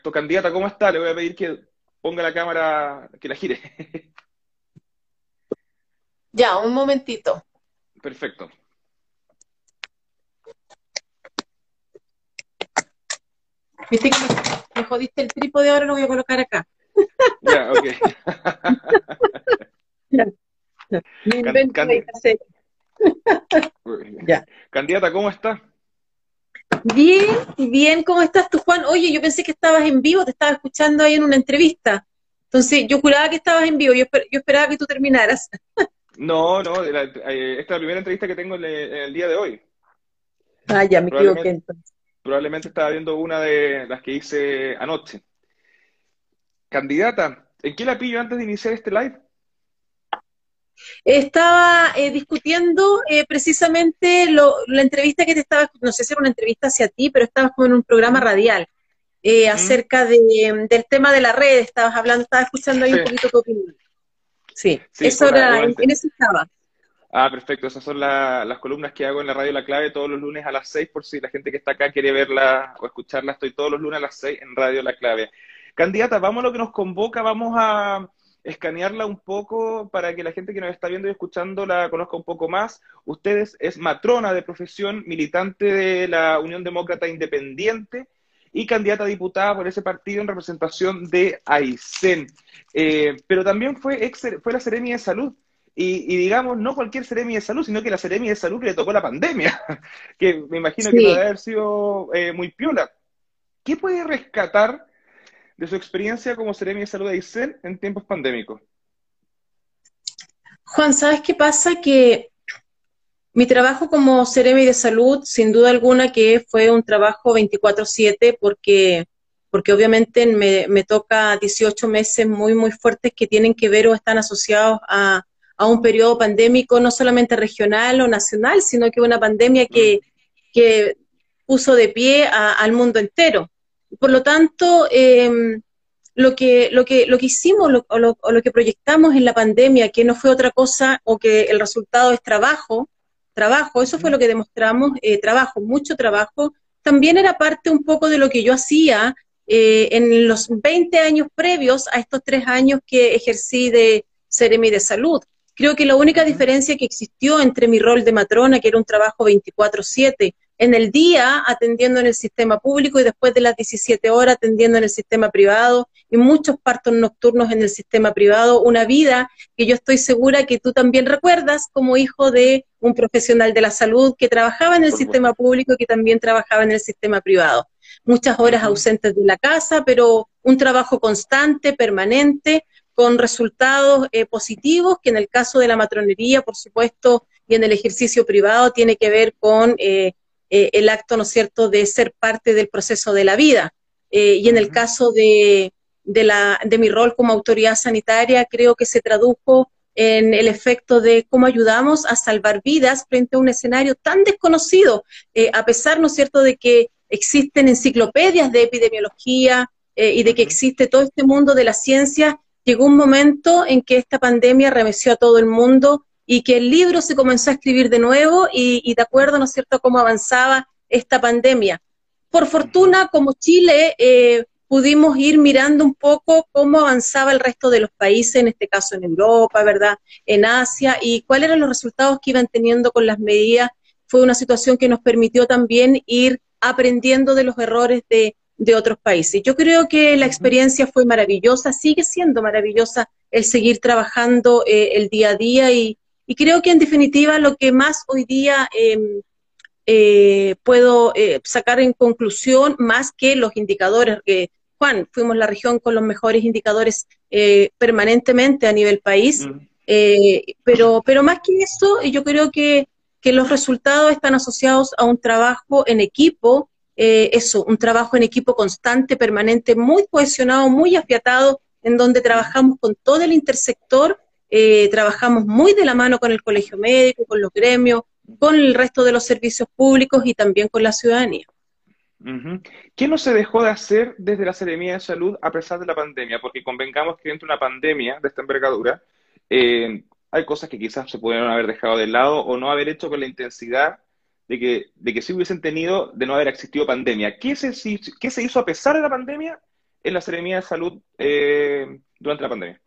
Perfecto. Candidata, ¿cómo está? Le voy a pedir que ponga la cámara, que la gire. Ya, un momentito. Perfecto. Viste que me jodiste el trípode, ahora lo voy a colocar acá. Ya, ok. Me invento Can- hacer. Ya. Candidata, ¿cómo está? Bien, bien, ¿cómo estás tú, Juan? Oye, yo pensé que estabas en vivo, te estaba escuchando ahí en una entrevista. Entonces, yo juraba que estabas en vivo, yo, esper- yo esperaba que tú terminaras. No, no, la- eh, esta es la primera entrevista que tengo en el, en el día de hoy. Ah, ya, me equivoqué entonces. Probablemente estaba viendo una de las que hice anoche. Candidata, ¿en qué la pillo antes de iniciar este live? Estaba eh, discutiendo eh, precisamente lo- la entrevista que te estaba, no sé si era una entrevista hacia ti, pero estabas como en un programa radial eh, acerca de- del tema de la red, estabas hablando, estabas escuchando ahí un poquito tu opinión. Sí, Sí, eso era, en, en eso estaba. Ah, perfecto. Esas son la- las columnas que hago en la radio La Clave todos los lunes a las 6, por si la gente que está acá quiere verla o escucharla. Estoy todos los lunes a las 6 en Radio La Clave. Candidata, vamos a lo que nos convoca, vamos a escanearla un poco para que la gente que nos está viendo y escuchando la conozca un poco más. Usted es, matrona de profesión, militante de la Unión Demócrata Independiente y candidata a diputada por ese partido en representación de Aysén. Eh, pero también fue, ex, fue la Seremi de Salud. Y, y digamos, no cualquier Seremi de Salud, sino que la Seremi de Salud que le tocó la pandemia, que me imagino que Sí. no debe haber sido eh, muy piola. ¿Qué puede rescatar de su experiencia como Seremi de Salud de Aysén en tiempos pandémicos? Juan, ¿sabes qué pasa? Que mi trabajo como Ceremi de Salud, sin duda alguna que fue un trabajo 24/7 porque, porque obviamente me, me toca 18 meses muy, muy fuertes que tienen que ver o están asociados a, a un periodo pandémico no solamente regional o nacional, sino que una pandemia que, que puso de pie a- al mundo entero. Por lo tanto, em, lo que, lo que, lo que hicimos lo- o, lo, o lo que proyectamos en la pandemia, que no fue otra cosa o que el resultado es trabajo, trabajo, eso fue lo que demostramos, eh, trabajo, mucho trabajo, también era parte un poco de lo que yo hacía eh, en los 20 años previos a estos tres años que ejercí de Seremi de Salud. Creo que la única diferencia que existió entre mi rol de matrona, que era un trabajo 24/7, en el día atendiendo en el sistema público y después de las 17 horas atendiendo en el sistema privado y muchos partos nocturnos en el sistema privado, una vida que yo estoy segura que tú también recuerdas como hijo de un profesional de la salud que trabajaba en el sistema público y que también trabajaba en el sistema privado. Muchas horas ausentes de la casa, pero un trabajo constante, permanente, con resultados eh, positivos, que en el caso de la matronería, por supuesto, y en el ejercicio privado, tiene que ver con eh, eh, el acto, ¿no es cierto?, de ser parte del proceso de la vida. Eh, y en el caso de, de, la, de mi rol como autoridad sanitaria, creo que se tradujo en el efecto de cómo ayudamos a salvar vidas frente a un escenario tan desconocido, eh, a pesar, ¿no es cierto?, de que existen enciclopedias de epidemiología eh, y de que existe todo este mundo de la ciencia, llegó un momento en que esta pandemia remeció a todo el mundo y que el libro se comenzó a escribir de nuevo y, y de acuerdo, ¿no es cierto?, a cómo avanzaba esta pandemia. Por fortuna, como Chile, eh, pudimos ir mirando un poco cómo avanzaba el resto de los países, en este caso en Europa, ¿verdad?, en Asia, y cuáles eran los resultados que iban teniendo con las medidas. Fue una situación que nos permitió también ir aprendiendo de los errores de, de otros países. Yo creo que la experiencia fue maravillosa, sigue siendo maravillosa el seguir trabajando eh, el día a día y, y creo que en definitiva lo que más hoy día eh, eh, puedo eh, sacar en conclusión, más que los indicadores, que Juan, fuimos la región con los mejores indicadores eh, permanentemente a nivel país, eh, pero, pero más que eso, yo creo que, que los resultados están asociados a un trabajo en equipo, eh, eso, un trabajo en equipo constante, permanente, muy cohesionado, muy afiatado, en donde trabajamos con todo el intersector, eh, trabajamos muy de la mano con el colegio médico, con los gremios, con el resto de los servicios públicos y también con la ciudadanía. ¿Qué no se dejó de hacer desde la Seremía de Salud a pesar de la pandemia? Porque convengamos que dentro de una pandemia de esta envergadura, eh, hay cosas que quizás se pudieron haber dejado de lado o no haber hecho con la intensidad de que, de que sí hubiesen tenido de no haber existido pandemia. ¿Qué se, qué se hizo a pesar de la pandemia en la Seremía de Salud eh, durante la pandemia?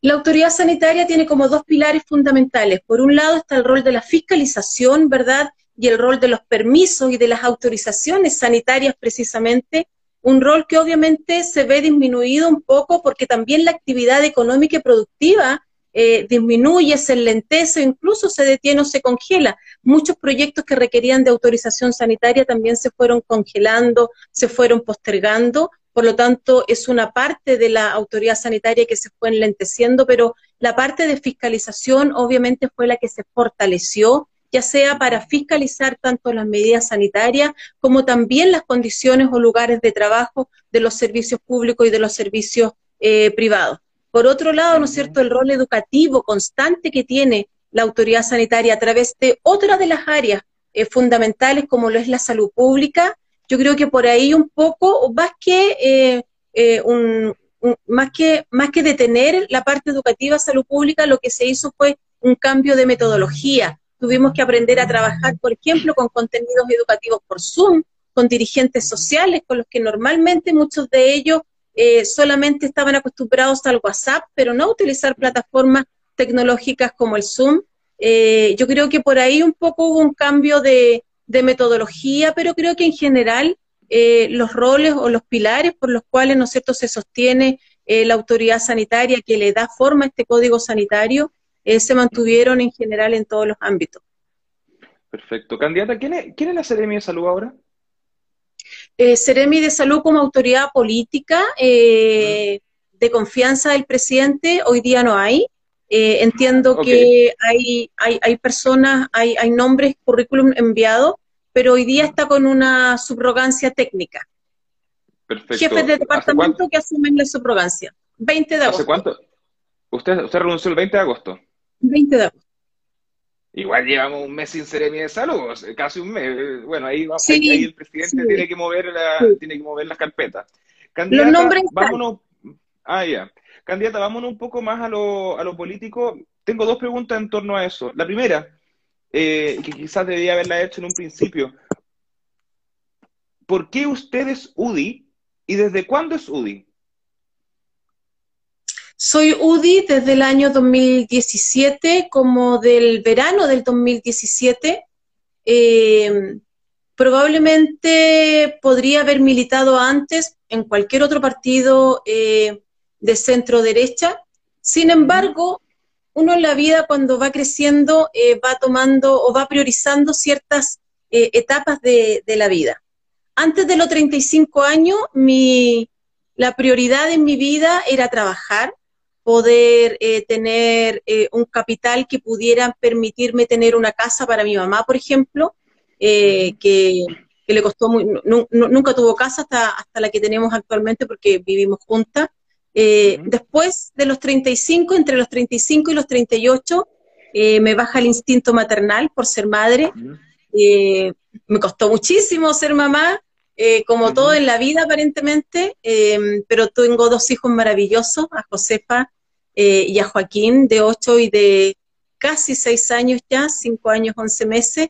La autoridad sanitaria tiene como dos pilares fundamentales. Por un lado está el rol de la fiscalización, ¿verdad? Y el rol de los permisos y de las autorizaciones sanitarias precisamente. Un rol que obviamente se ve disminuido un poco porque también la actividad económica y productiva eh, disminuye, se enlentece, incluso se detiene o se congela. Muchos proyectos que requerían de autorización sanitaria también se fueron congelando, se fueron postergando por lo tanto es una parte de la autoridad sanitaria que se fue enlenteciendo, pero la parte de fiscalización obviamente fue la que se fortaleció, ya sea para fiscalizar tanto las medidas sanitarias como también las condiciones o lugares de trabajo de los servicios públicos y de los servicios eh, privados. Por otro lado, ¿no es cierto?, el rol educativo constante que tiene la autoridad sanitaria a través de otra de las áreas eh, fundamentales como lo es la salud pública, yo creo que por ahí un poco, más que, eh, eh, más que, más que detener la parte educativa, salud pública, lo que se hizo fue un cambio de metodología. Tuvimos que aprender a trabajar, por ejemplo, con contenidos educativos por Zoom, con dirigentes sociales, con los que normalmente muchos de ellos eh, solamente estaban acostumbrados al WhatsApp, pero no a utilizar plataformas tecnológicas como el Zoom. yo creo que por ahí un poco hubo un cambio de, de metodología, pero creo que en general eh, los roles o los pilares por los cuales, ¿no es cierto?, se sostiene eh, la autoridad sanitaria que le da forma a este código sanitario, eh, se mantuvieron en general en todos los ámbitos. Perfecto. Candidata, ¿quién es, quién es la Seremi de Salud ahora? Seremi de Salud como autoridad política de confianza del presidente, hoy día no hay. Eh, entiendo que hay, hay, hay, personas, hay, hay nombres, currículum enviados, pero hoy día está con una subrogancia técnica. Perfecto. Jefes de departamento que asumen la subrogancia. 20 de agosto. ¿Hace cuánto? ¿Usted, usted renunció el 20 de agosto? 20 de agosto. Igual llevamos un mes sin seremi de salud, casi un mes. Bueno, ahí, ahí el presidente tiene que mover la, tiene que mover las carpetas. Los nombres vámonos. Ah, ya. Candidata, vámonos un poco más a lo, a político. Tengo dos preguntas en torno a eso. La primera, eh, que quizás debía haberla hecho en un principio. ¿Por qué usted es UDI y desde cuándo es UDI? Soy UDI desde el año 2017, como del verano del 2017. Eh, probablemente podría haber militado antes en cualquier otro partido eh, de centro derecha. Sin embargo, uno en la vida cuando va creciendo eh, va tomando o va priorizando ciertas eh, etapas de, la vida. Antes de los 35 años, mi, la prioridad en mi vida era trabajar, poder eh, tener un capital que pudiera permitirme tener una casa para mi mamá, por ejemplo, que, le costó nunca tuvo casa hasta, hasta la que tenemos actualmente porque vivimos juntas. Eh, después de los 35, entre los 35 y los 38, eh, me baja el instinto maternal por ser madre. Eh, me costó muchísimo ser mamá, como todo en la vida aparentemente, pero tengo dos hijos maravillosos, a Josefa y a Joaquín, de 8 y de casi 6 años ya, 5 años, 11 meses.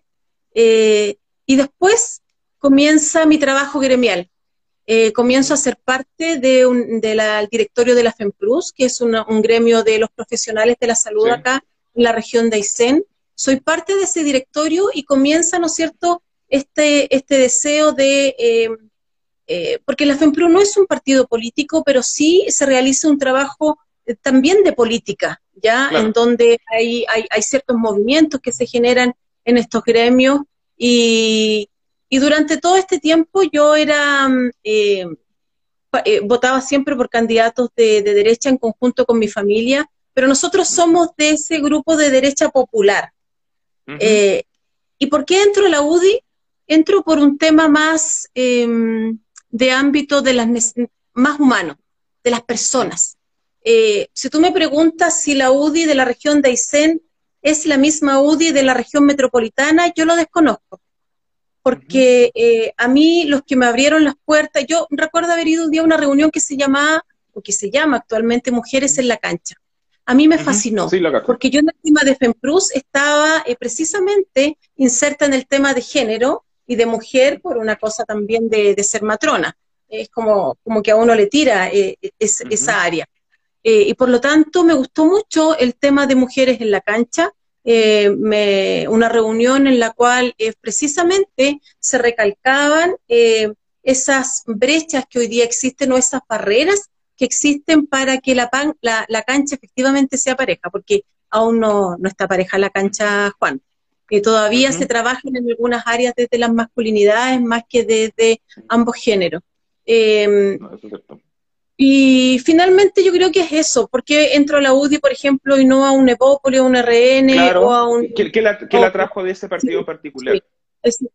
y después comienza mi trabajo gremial. Eh, comienzo a ser parte del de directorio de la FEMPRUS, que es un gremio de los profesionales de la salud acá en la región de Aysén. Soy parte de ese directorio y comienza, ¿no es cierto?, este, este deseo de... Eh, eh, porque la FEMPRUS no es un partido político, pero sí se realiza un trabajo también de política, ¿ya? En donde hay, hay, hay ciertos movimientos que se generan en estos gremios y, y durante todo este tiempo yo era, mm, eh, eh, votaba siempre por candidatos de, derecha en conjunto con mi familia, pero nosotros somos de ese grupo de derecha popular. Eh, ¿Y por qué entro a la UDI? Entro por un tema más em, de ámbito de las más humano, de las personas. si tú me preguntas si la UDI de la región de Aysén es la misma UDI de la región metropolitana, yo lo desconozco porque eh, a mí los que me abrieron las puertas, yo recuerdo haber ido un día a una reunión que se llamaba, o que se llama actualmente Mujeres en la Cancha. A mí me fascinó, porque yo en el tema de FEMPRUS estaba eh, precisamente inserta en el tema de género y de mujer por una cosa también de, ser matrona. es como, como que a uno le tira eh, esa área. Eh, y por lo tanto me gustó mucho el tema de mujeres en la cancha, me, una reunión en la cual precisamente se recalcaban esas brechas que hoy día existen o esas barreras que existen para que la, la, la cancha efectivamente sea pareja, porque aún no, no está pareja la cancha, Juan. Que todavía se trabajan en algunas áreas desde las masculinidades más que desde ambos géneros. Em, y finalmente yo creo que es eso, porque entro a la UDI, por ejemplo, y no a un Evópoli, a un RN o a un... ¿Qué, la, qué atrajo de ese partido en particular?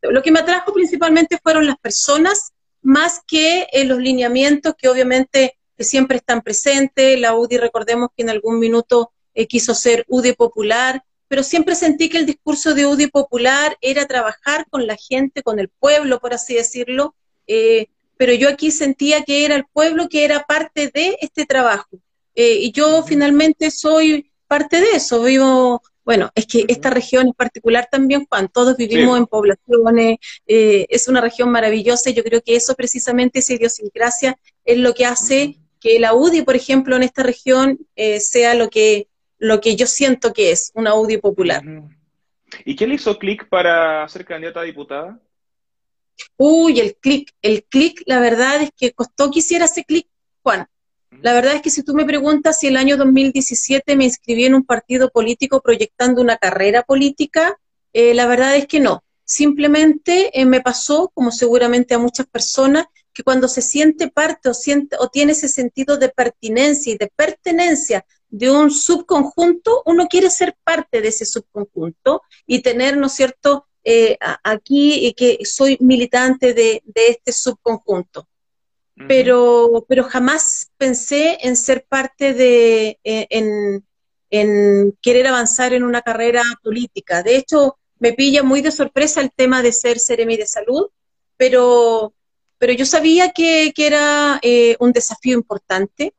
Lo que me atrajo principalmente fueron las personas, más que eh, los lineamientos que obviamente siempre están presentes. La UDI, recordemos que en algún minuto eh, quiso ser UDI popular, pero siempre sentí que el discurso de UDI popular era trabajar con la gente, con el pueblo, por así decirlo, eh, pero yo aquí sentía que era el pueblo que era parte de este trabajo. Eh, y yo finalmente soy parte de eso, vivo, bueno, es que esta región es particular también, Juan, todos vivimos en poblaciones, eh, es una región maravillosa y yo creo que eso precisamente, esa idiosincrasia, es lo que hace que la UDI, por ejemplo, en esta región sea lo que lo que yo siento que es un audio popular. ¿Y qué le hizo clic para ser candidata a diputada? Uy, el clic, el clic, la verdad es que costó que hiciera ese clic, Juan. La verdad es que si tú me preguntas si el año 2017 me inscribí en un partido político proyectando una carrera política, eh, la verdad es que no. Simplemente eh, me pasó, como seguramente a muchas personas, que cuando se siente parte o, siente, o tiene ese sentido de pertinencia y de pertenencia de un subconjunto, uno quiere ser parte de ese subconjunto y tener, ¿no es cierto?, eh, aquí que soy militante de, este subconjunto. pero, pero jamás pensé en ser parte de, eh, en, querer avanzar en una carrera política. De hecho, me pilla muy de sorpresa el tema de ser seremi de salud, pero, pero yo sabía que, era eh, un desafío importante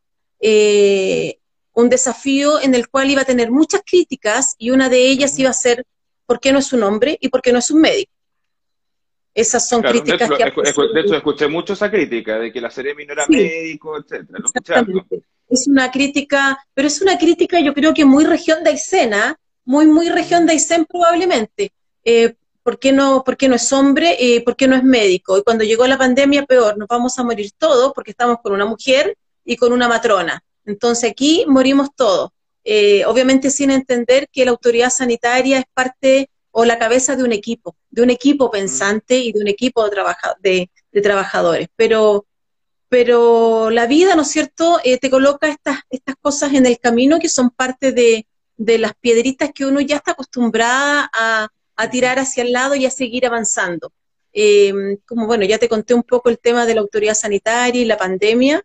un desafío en el cual iba a tener muchas críticas y una de ellas iba a ser ¿por qué no es un hombre y por qué no es un médico? Esas son críticas de hecho, que... De hecho, escuché mucho esa crítica de que la Ceremi no era médico, etcétera. Es una crítica, pero es una crítica yo creo que muy región de Aysena, muy, muy región de Aysén probablemente. Eh, ¿por, qué no, ¿Por qué no es hombre? y ¿Por qué no es médico? Y cuando llegó la pandemia, peor, nos vamos a morir todos porque estamos con una mujer y con una matrona. Entonces aquí morimos todos, eh, obviamente sin entender que la autoridad sanitaria es parte o la cabeza de un equipo, de un equipo pensante y de un equipo de, de, trabajadores. Pero, pero la vida, ¿no es cierto?, eh, te coloca estas, estas cosas en el camino que son parte de, las piedritas que uno ya está acostumbrada a, tirar hacia el lado y a seguir avanzando. Eh, como bueno, ya te conté un poco el tema de la autoridad sanitaria y la pandemia,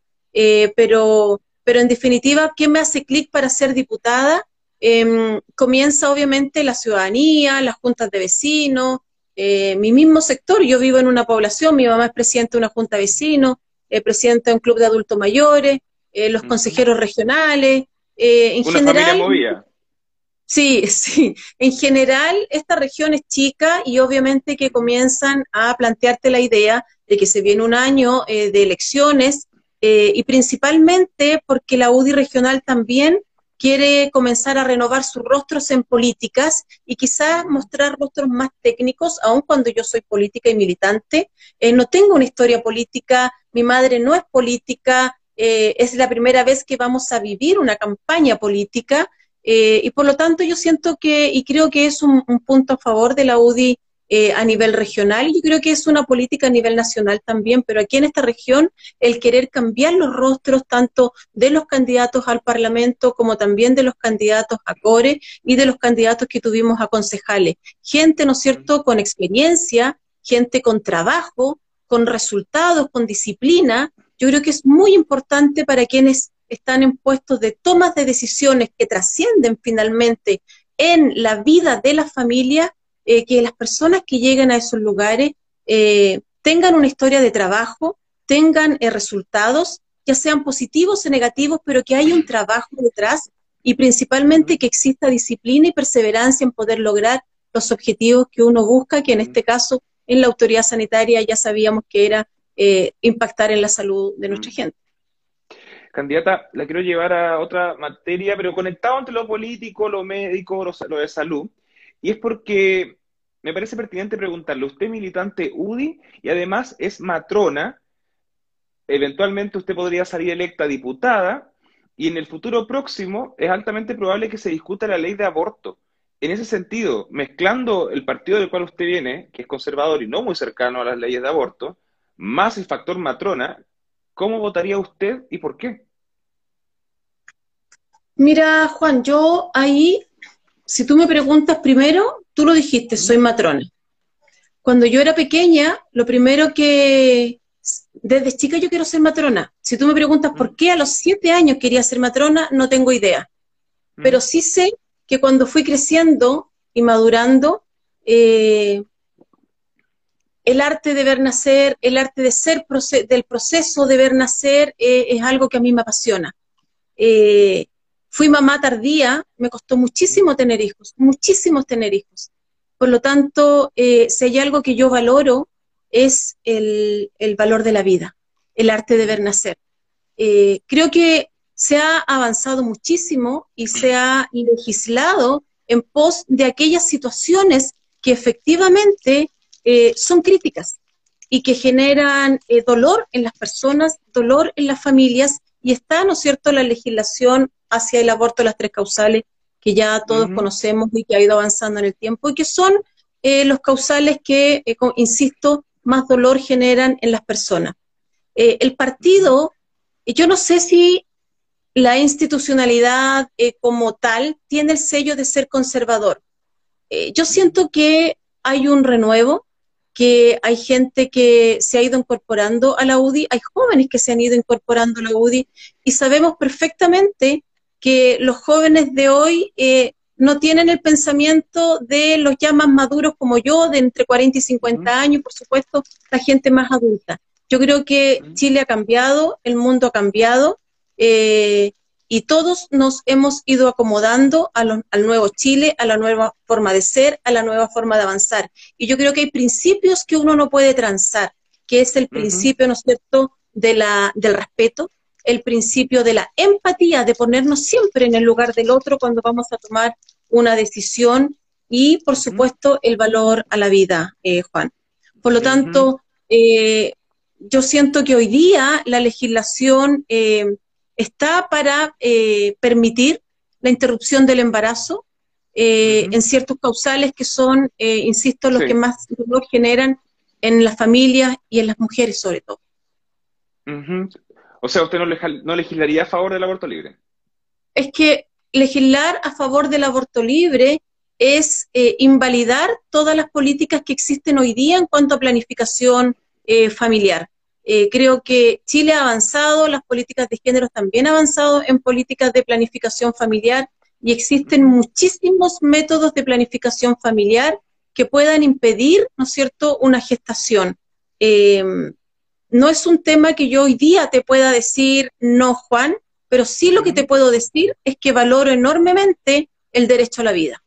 pero pero en definitiva, ¿qué me hace clic para ser diputada? Em, comienza obviamente la ciudadanía, las juntas de vecinos, eh, mi mismo sector. Yo vivo en una población, mi mamá es presidenta de una junta de vecinos, eh, presidenta de un club de adultos mayores, eh, los consejeros regionales. en una general, familia movida. Sí, sí. En general, esta región es chica y obviamente que comienzan a plantearte la idea de que se viene un año de elecciones eh, y principalmente porque la UDI regional también quiere comenzar a renovar sus rostros en políticas y quizás mostrar rostros más técnicos, aun cuando yo soy política y militante. Eh, no tengo una historia política, mi madre no es política, eh, es la primera vez que vamos a vivir una campaña política y por lo tanto yo siento que, y creo que es un, un punto a favor de la UDI eh, a nivel regional. Yo creo que es una política a nivel nacional también, pero aquí en esta región el querer cambiar los rostros tanto de los candidatos al Parlamento como también de los candidatos a CORE y de los candidatos que tuvimos a concejales. Gente, ¿no es cierto?, con experiencia, gente con trabajo, con resultados, con disciplina. Yo creo que es muy importante para quienes están en puestos de tomas de decisiones que trascienden finalmente en la vida de la familia, eh, que las personas que lleguen a esos lugares eh, tengan una historia de trabajo, tengan eh, resultados, ya sean positivos o negativos, pero que haya un trabajo detrás y principalmente que exista disciplina y perseverancia en poder lograr los objetivos que uno busca, que en este caso en la autoridad sanitaria ya sabíamos que era eh, impactar en la salud de nuestra gente. Candidata, la quiero llevar a otra materia, pero conectado entre lo político, lo médico, lo, de salud. Y es porque me parece pertinente preguntarle, usted es militante UDI y además es matrona, eventualmente usted podría salir electa diputada y en el futuro próximo es altamente probable que se discuta la ley de aborto. En ese sentido, mezclando el partido del cual usted viene, que es conservador y no muy cercano a las leyes de aborto, más el factor matrona, ¿cómo votaría usted y por qué? Mira, Juan, yo ahí, si tú me preguntas primero, tú lo dijiste, soy matrona. Cuando yo era pequeña, lo primero que, desde chica yo quiero ser matrona. Si tú me preguntas por qué a los siete años quería ser matrona, no tengo idea. Pero sí sé que cuando fui creciendo y madurando, eh, el arte de ver nacer, el arte de ser del proceso de ver nacer eh, es algo que a mí me apasiona. Eh, fui mamá tardía, me costó muchísimo tener hijos, muchísimos tener hijos. Por lo tanto, eh, si hay algo que yo valoro, es el, valor de la vida, el arte de ver nacer. creo que se ha avanzado muchísimo y se ha legislado en pos de aquellas situaciones que efectivamente eh, son críticas y que generan eh, dolor en las personas, dolor en las familias, y está, ¿no es cierto?, la legislación hacia el aborto, las tres causales que ya todos conocemos y que ha ido avanzando en el tiempo, y que son eh, los causales que, insisto, más dolor generan en las personas. el partido, yo no sé si la institucionalidad como tal tiene el sello de ser conservador. yo siento que hay un renuevo, que hay gente que se ha ido incorporando a la UDI, hay jóvenes que se han ido incorporando a la UDI y sabemos perfectamente que los jóvenes de hoy eh, no tienen el pensamiento de los ya más maduros como yo, de entre 40 y 50 años, por supuesto, la gente más adulta. Yo creo que Chile ha cambiado, el mundo ha cambiado, eh, y todos nos hemos ido acomodando al nuevo Chile, a la nueva forma de ser, a la nueva forma de avanzar. Y yo creo que hay principios que uno no puede transar, que es el principio, ¿no es cierto?, de la, del respeto, el principio de la empatía, de ponernos siempre en el lugar del otro cuando vamos a tomar una decisión y, por supuesto, el valor a la vida, eh, Juan. Por lo tanto, eh, yo siento que hoy día la legislación eh, está para eh, permitir la interrupción del embarazo eh, en ciertos causales que son, eh, insisto, los que más dolor generan en las familias y en las mujeres sobre todo. O sea, ¿usted no, legislaría a favor del aborto libre? Es que legislar a favor del aborto libre es invalidar todas las políticas que existen hoy día en cuanto a planificación familiar. Eh, creo que Chile ha avanzado, las políticas de género también han avanzado en políticas de planificación familiar y existen muchísimos métodos de planificación familiar que puedan impedir, ¿no es cierto?, una gestación. Eh, no es un tema que yo hoy día te pueda decir, no, Juan, pero sí lo que te puedo decir es que valoro enormemente el derecho a la vida.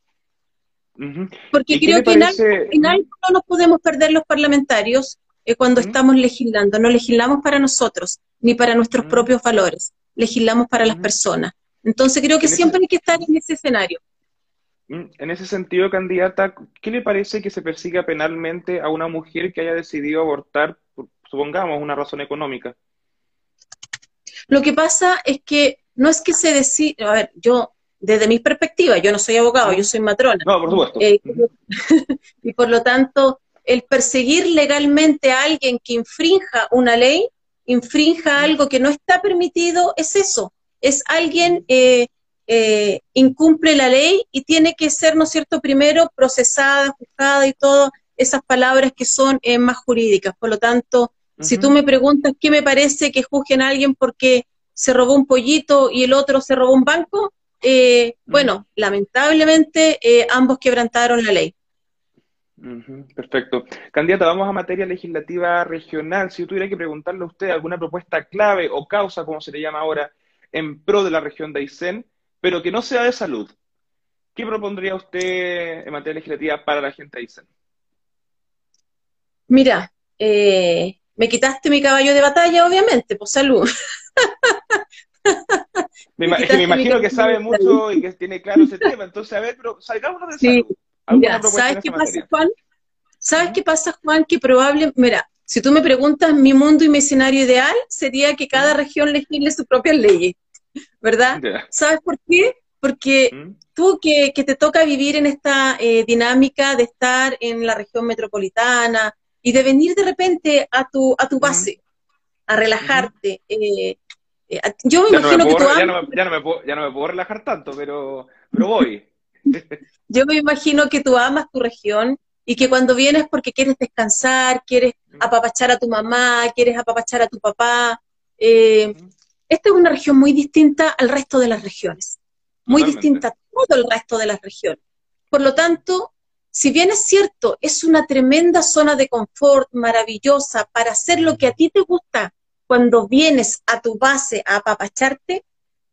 Porque creo que en algo no nos podemos perder los parlamentarios eh, cuando estamos legislando. No legislamos para nosotros, ni para nuestros propios valores, legislamos para las personas. Entonces creo que siempre hay que estar en ese escenario. En ese sentido, candidata, ¿qué le parece que se persiga penalmente a una mujer que haya decidido abortar, supongamos, una razón económica? Lo que pasa es que no es que se decida, a ver, yo, desde mi perspectiva, yo no soy abogado, yo soy matrona. No, por supuesto. Eh, y por lo tanto, el perseguir legalmente a alguien que infrinja una ley, infrinja algo que no está permitido, es eso, es alguien eh, eh, incumple la ley y tiene que ser, ¿no es cierto?, primero procesada, juzgada y todas esas palabras que son eh, más jurídicas. Por lo tanto, si tú me preguntas qué me parece que juzguen a alguien porque se robó un pollito y el otro se robó un banco, bueno, lamentablemente ambos quebrantaron la ley perfecto. Candidata, vamos a materia legislativa regional. Si yo tuviera que preguntarle a usted alguna propuesta clave o causa, como se le llama ahora, en pro de la región de Aysén, pero que no sea de salud, ¿qué propondría usted en materia legislativa para la gente de Aysén? Mira, eh, me quitaste mi caballo de batalla, obviamente, pues salud. me, imagino que sabe mucho y que tiene claro ese tema, entonces, a ver, pero salgámonos de sí. salud. ¿sabes qué pasa, Juan? ¿Sabes qué pasa, Juan? Que probablemente, mira, si tú me preguntas, mi mundo y mi escenario ideal sería que cada región legisle sus propias leyes, ¿verdad? ¿Sabes por qué? Porque tú que, te toca vivir en esta eh, dinámica de estar en la región metropolitana y de venir de repente a tu, a tu base, a relajarte. Eh, eh, yo me imagino que tú... Ya no, me, ya, no me puedo, ya no me puedo relajar tanto, pero, pero voy. yo me imagino que tú amas tu región y que cuando vienes porque quieres descansar, quieres apapachar a tu mamá, quieres apapachar a tu papá. esta es una región muy distinta al resto de las regiones muy distinta a todo el resto de las regiones. Por lo tanto, si bien es cierto, es una tremenda zona de confort, maravillosa, para hacer lo que a ti te gusta cuando vienes a tu base a apapacharte,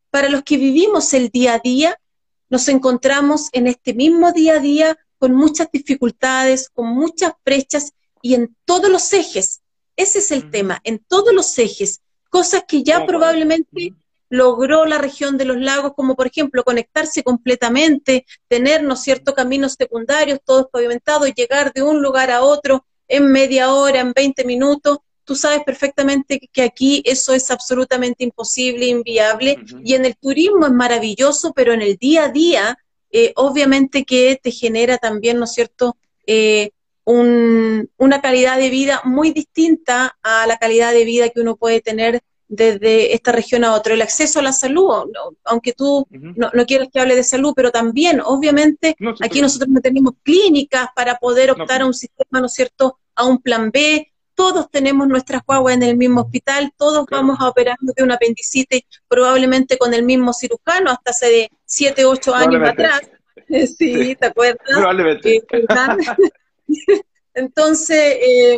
para los que vivimos el día a día, nos encontramos en este mismo día a día con muchas dificultades, con muchas brechas y en todos los ejes. Ese es el tema, en todos los ejes, cosas que ya probablemente logró la región de los lagos, como por ejemplo conectarse completamente, tener, ¿no cierto?, caminos secundarios, todos pavimentados, llegar de un lugar a otro en media hora, en 20 minutos. Tú sabes perfectamente que aquí eso es absolutamente imposible, inviable, y en el turismo es maravilloso, pero en el día a día, eh, obviamente que te genera también, ¿no es cierto?, eh, una calidad de vida muy distinta a la calidad de vida que uno puede tener desde esta región a otra. El acceso a la salud, aunque tú no, no, quieras que hable de salud, pero también, obviamente, aquí nosotros no tenemos clínicas para poder optar a un sistema, ¿no es cierto?, a un plan B. Todos tenemos nuestras guaguas en el mismo hospital, todos vamos a operar de un apendicitis probablemente con el mismo cirujano hasta hace de 7, 8 años atrás. sí, ¿te acuerdas? Probablemente. Eh, entonces, eh,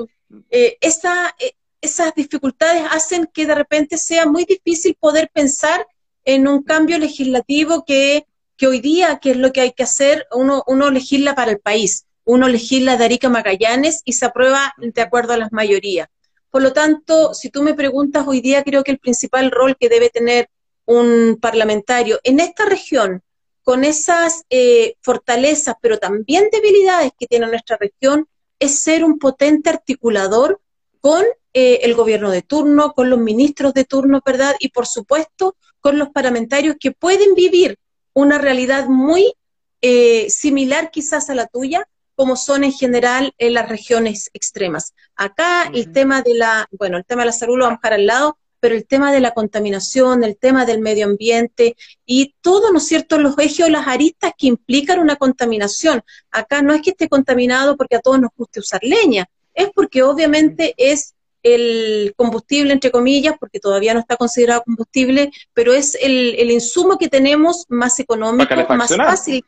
eh, esa, esas dificultades hacen que de repente sea muy difícil poder pensar en un cambio legislativo que, hoy día, que es lo que hay que hacer, uno, uno legisla para el país, uno legisla de Arica Magallanes y se aprueba de acuerdo a las mayorías. Por lo tanto, si tú me preguntas hoy día, creo que el principal rol que debe tener un parlamentario en esta región, con esas eh, fortalezas, pero también debilidades que tiene nuestra región, es ser un potente articulador con eh, el gobierno de turno, con los ministros de turno, ¿verdad? Y por supuesto con los parlamentarios que pueden vivir una realidad muy eh, similar quizás a la tuya, como son en general en las regiones extremas. Acá el tema de la, bueno, el tema de la salud lo vamos a dejar al lado, pero el tema de la contaminación, el tema del medio ambiente y todo, ¿no es cierto?, los ejes o las aristas que implican una contaminación. Acá no es que esté contaminado porque a todos nos guste usar leña, es porque obviamente es el combustible, entre comillas, porque todavía no está considerado combustible, pero es el, insumo que tenemos más económico, más fácil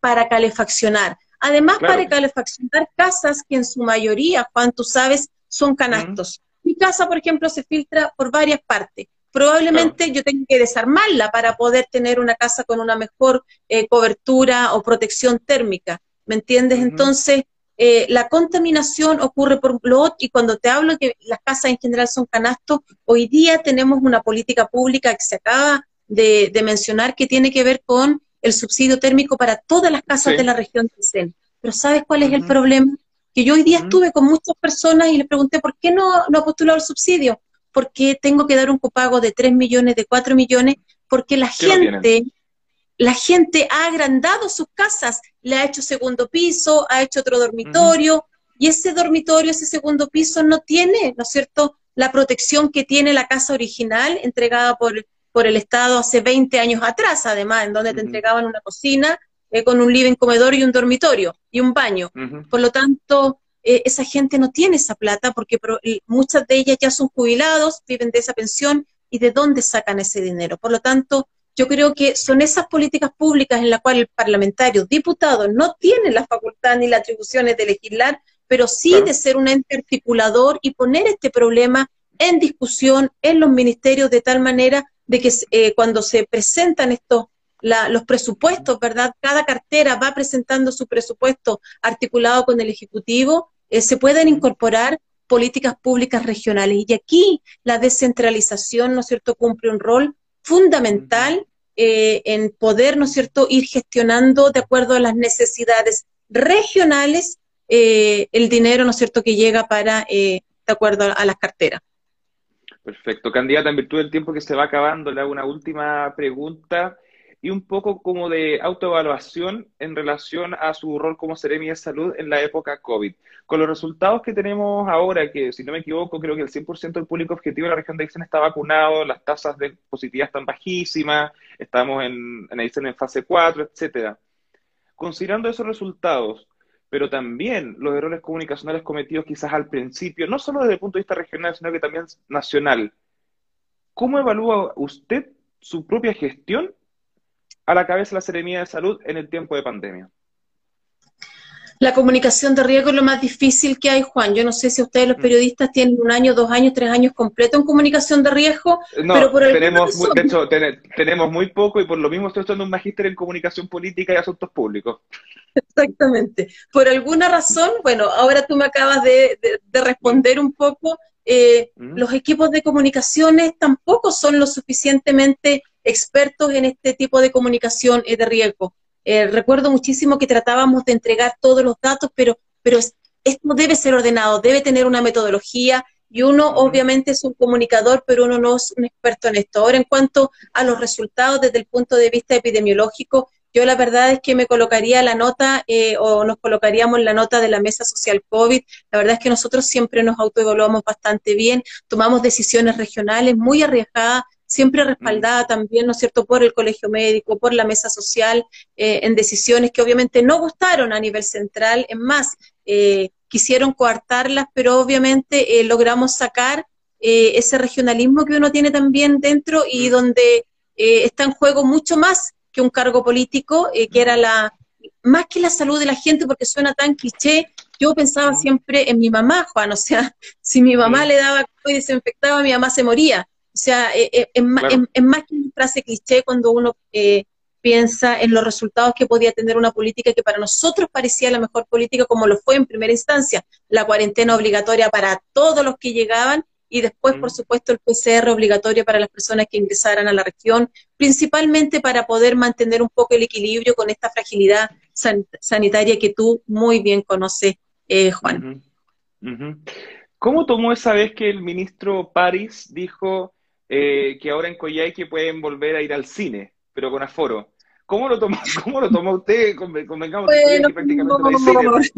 para calefaccionar. Además, para calefaccionar casas que en su mayoría, Juan, tú sabes, son canastos. Mi casa, por ejemplo, se filtra por varias partes. Probablemente yo tenga que desarmarla para poder tener una casa con una mejor eh, cobertura o protección térmica. ¿Me entiendes? Entonces, eh, la contaminación ocurre por otro, y cuando te hablo que las casas en general son canastos, hoy día tenemos una política pública que se acaba de, mencionar que tiene que ver con el subsidio térmico para todas las casas de la región de CEN. Pero ¿sabes cuál es el problema? Que yo hoy día estuve con muchas personas y les pregunté, ¿por qué no, no ha postulado el subsidio? Porque tengo que dar un copago de 3 millones, de 4 millones, porque la gente la gente ha agrandado sus casas, le ha hecho segundo piso, ha hecho otro dormitorio, y ese dormitorio, ese segundo piso no tiene, ¿no es cierto?, la protección que tiene la casa original entregada por, por el Estado hace 20 años atrás, además, en donde te entregaban una cocina eh, con un living comedor y un dormitorio y un baño. Por lo tanto, eh, esa gente no tiene esa plata porque muchas de ellas ya son jubilados, viven de esa pensión y de dónde sacan ese dinero. Por lo tanto, yo creo que son esas políticas públicas en las cuales el parlamentario, diputado, no tiene la facultad ni las atribuciones de legislar, pero sí de ser un ente articulador y poner este problema en discusión en los ministerios de tal manera de que eh, cuando se presentan estos los presupuestos, ¿verdad? Cada cartera va presentando su presupuesto articulado con el Ejecutivo, eh, se puedan incorporar políticas públicas regionales. Y aquí la descentralización, ¿no es cierto?, cumple un rol fundamental eh, en poder, ¿no es cierto?, ir gestionando de acuerdo a las necesidades regionales eh, el dinero, ¿no es cierto?, que llega para, eh, de acuerdo a las carteras. Perfecto. Candidata, en virtud del tiempo que se va acabando, le hago una última pregunta y un poco como de autoevaluación en relación a su rol como Seremi de Salud en la época COVID. Con los resultados que tenemos ahora, que si no me equivoco, creo que el 100% del público objetivo de la región de Aysén está vacunado, las tasas de positividad están bajísimas, estamos en, en en fase 4, etcétera. Considerando esos resultados, pero también los errores comunicacionales cometidos quizás al principio, no solo desde el punto de vista regional, sino que también nacional, ¿cómo evalúa usted su propia gestión a la cabeza de la Seremía de Salud en el tiempo de pandemia? La comunicación de riesgo es lo más difícil que hay, Juan. Yo no sé si ustedes los mm. periodistas tienen un año, dos años, tres años completo en comunicación de riesgo, no, pero por tenemos, muy, de hecho, tenemos muy poco y por lo mismo estoy estudiando un magíster en comunicación política y asuntos públicos. Exactamente. Por alguna razón, bueno, ahora tú me acabas de, responder un poco, eh, mm. los equipos de comunicaciones tampoco son lo suficientemente expertos en este tipo de comunicación de riesgo. Eh, recuerdo muchísimo que tratábamos de entregar todos los datos, pero, pero esto debe ser ordenado, debe tener una metodología y uno obviamente es un comunicador, pero uno no es un experto en esto. Ahora, en cuanto a los resultados desde el punto de vista epidemiológico, yo la verdad es que me colocaría la nota eh, o nos colocaríamos la nota de la mesa social COVID. La verdad es que nosotros siempre nos autoevaluamos bastante bien, tomamos decisiones regionales muy arriesgadas siempre respaldada también, ¿no es cierto?, por el colegio médico, por la mesa social, eh, en decisiones que obviamente no gustaron a nivel central, es más, eh, quisieron coartarlas, pero obviamente eh, logramos sacar ese regionalismo que uno tiene también dentro y donde está en juego mucho más que un cargo político, que era la, más que la salud de la gente, porque suena tan cliché, yo pensaba siempre en mi mamá, Juan, o sea, si mi mamá le daba y desinfectaba, mi mamá se moría. O sea, eh, eh, es, más, que una frase cliché cuando uno eh, piensa en los resultados que podía tener una política que para nosotros parecía la mejor política, como lo fue en primera instancia, la cuarentena obligatoria para todos los que llegaban y después, por mm. supuesto, el PCR obligatorio para las personas que ingresaran a la región, principalmente para poder mantener un poco el equilibrio con esta fragilidad sanitaria que tú muy bien conoces, Juan. ¿Cómo tomó esa vez que el ministro París dijo eh, que ahora en Coyhaique pueden volver a ir al cine, pero con aforo. ¿Cómo lo toma, cómo lo toma usted? Convengamos bueno, que prácticamente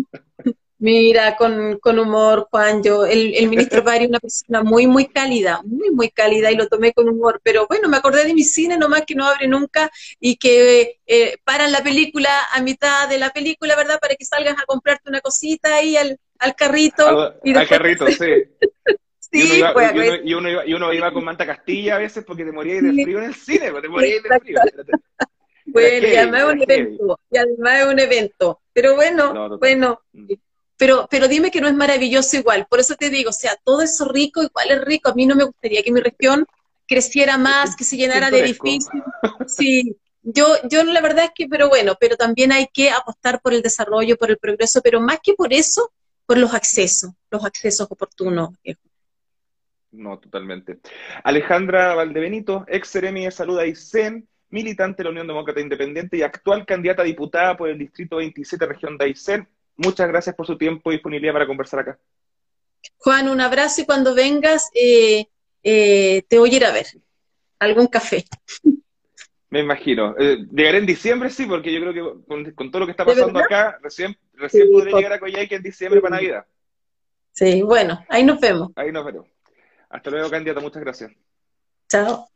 Mira, con, con, humor, Juan, yo, el, el ministro Pari es una persona muy, muy cálida, muy, muy cálida y lo tomé con humor, pero bueno, me acordé de mi cine nomás que no abre nunca y que eh, paran la película a mitad de la película, ¿verdad? Para que salgas a comprarte una cosita ahí al, al carrito. y al carrito, sí. Y, uno iba, y, uno, iba, y, uno iba, con manta castilla a veces porque te morías de frío en el cine, pues, te morías de frío. Bueno, y además es un evento, y además es un evento. Pero bueno, bueno, mm. pero, pero dime que no es maravilloso igual. Por eso te digo, o sea, todo eso rico, igual es rico. A mí no me gustaría que mi región creciera más, que se llenara de edificios. Sí, yo, yo la verdad es que, pero bueno, pero también hay que apostar por el desarrollo, por el progreso, pero más que por eso, por los accesos, los accesos oportunos. No, totalmente. Alejandra Valdebenito, ex Seremi de Salud Aysén, militante de la Unión Demócrata Independiente y actual candidata a diputada por el Distrito 27, región de Aysén. Muchas gracias por su tiempo y disponibilidad para conversar acá. Juan, un abrazo y cuando vengas eh, eh, te voy a ir a ver. Algún café. Me imagino. Eh, llegaré en diciembre, sí, porque yo creo que con, todo lo que está pasando acá, recién, recién podré llegar a Coyhaique en diciembre para Navidad. Sí, bueno, ahí nos vemos. Ahí nos vemos. Hasta luego, candidato. Muchas gracias. Chao.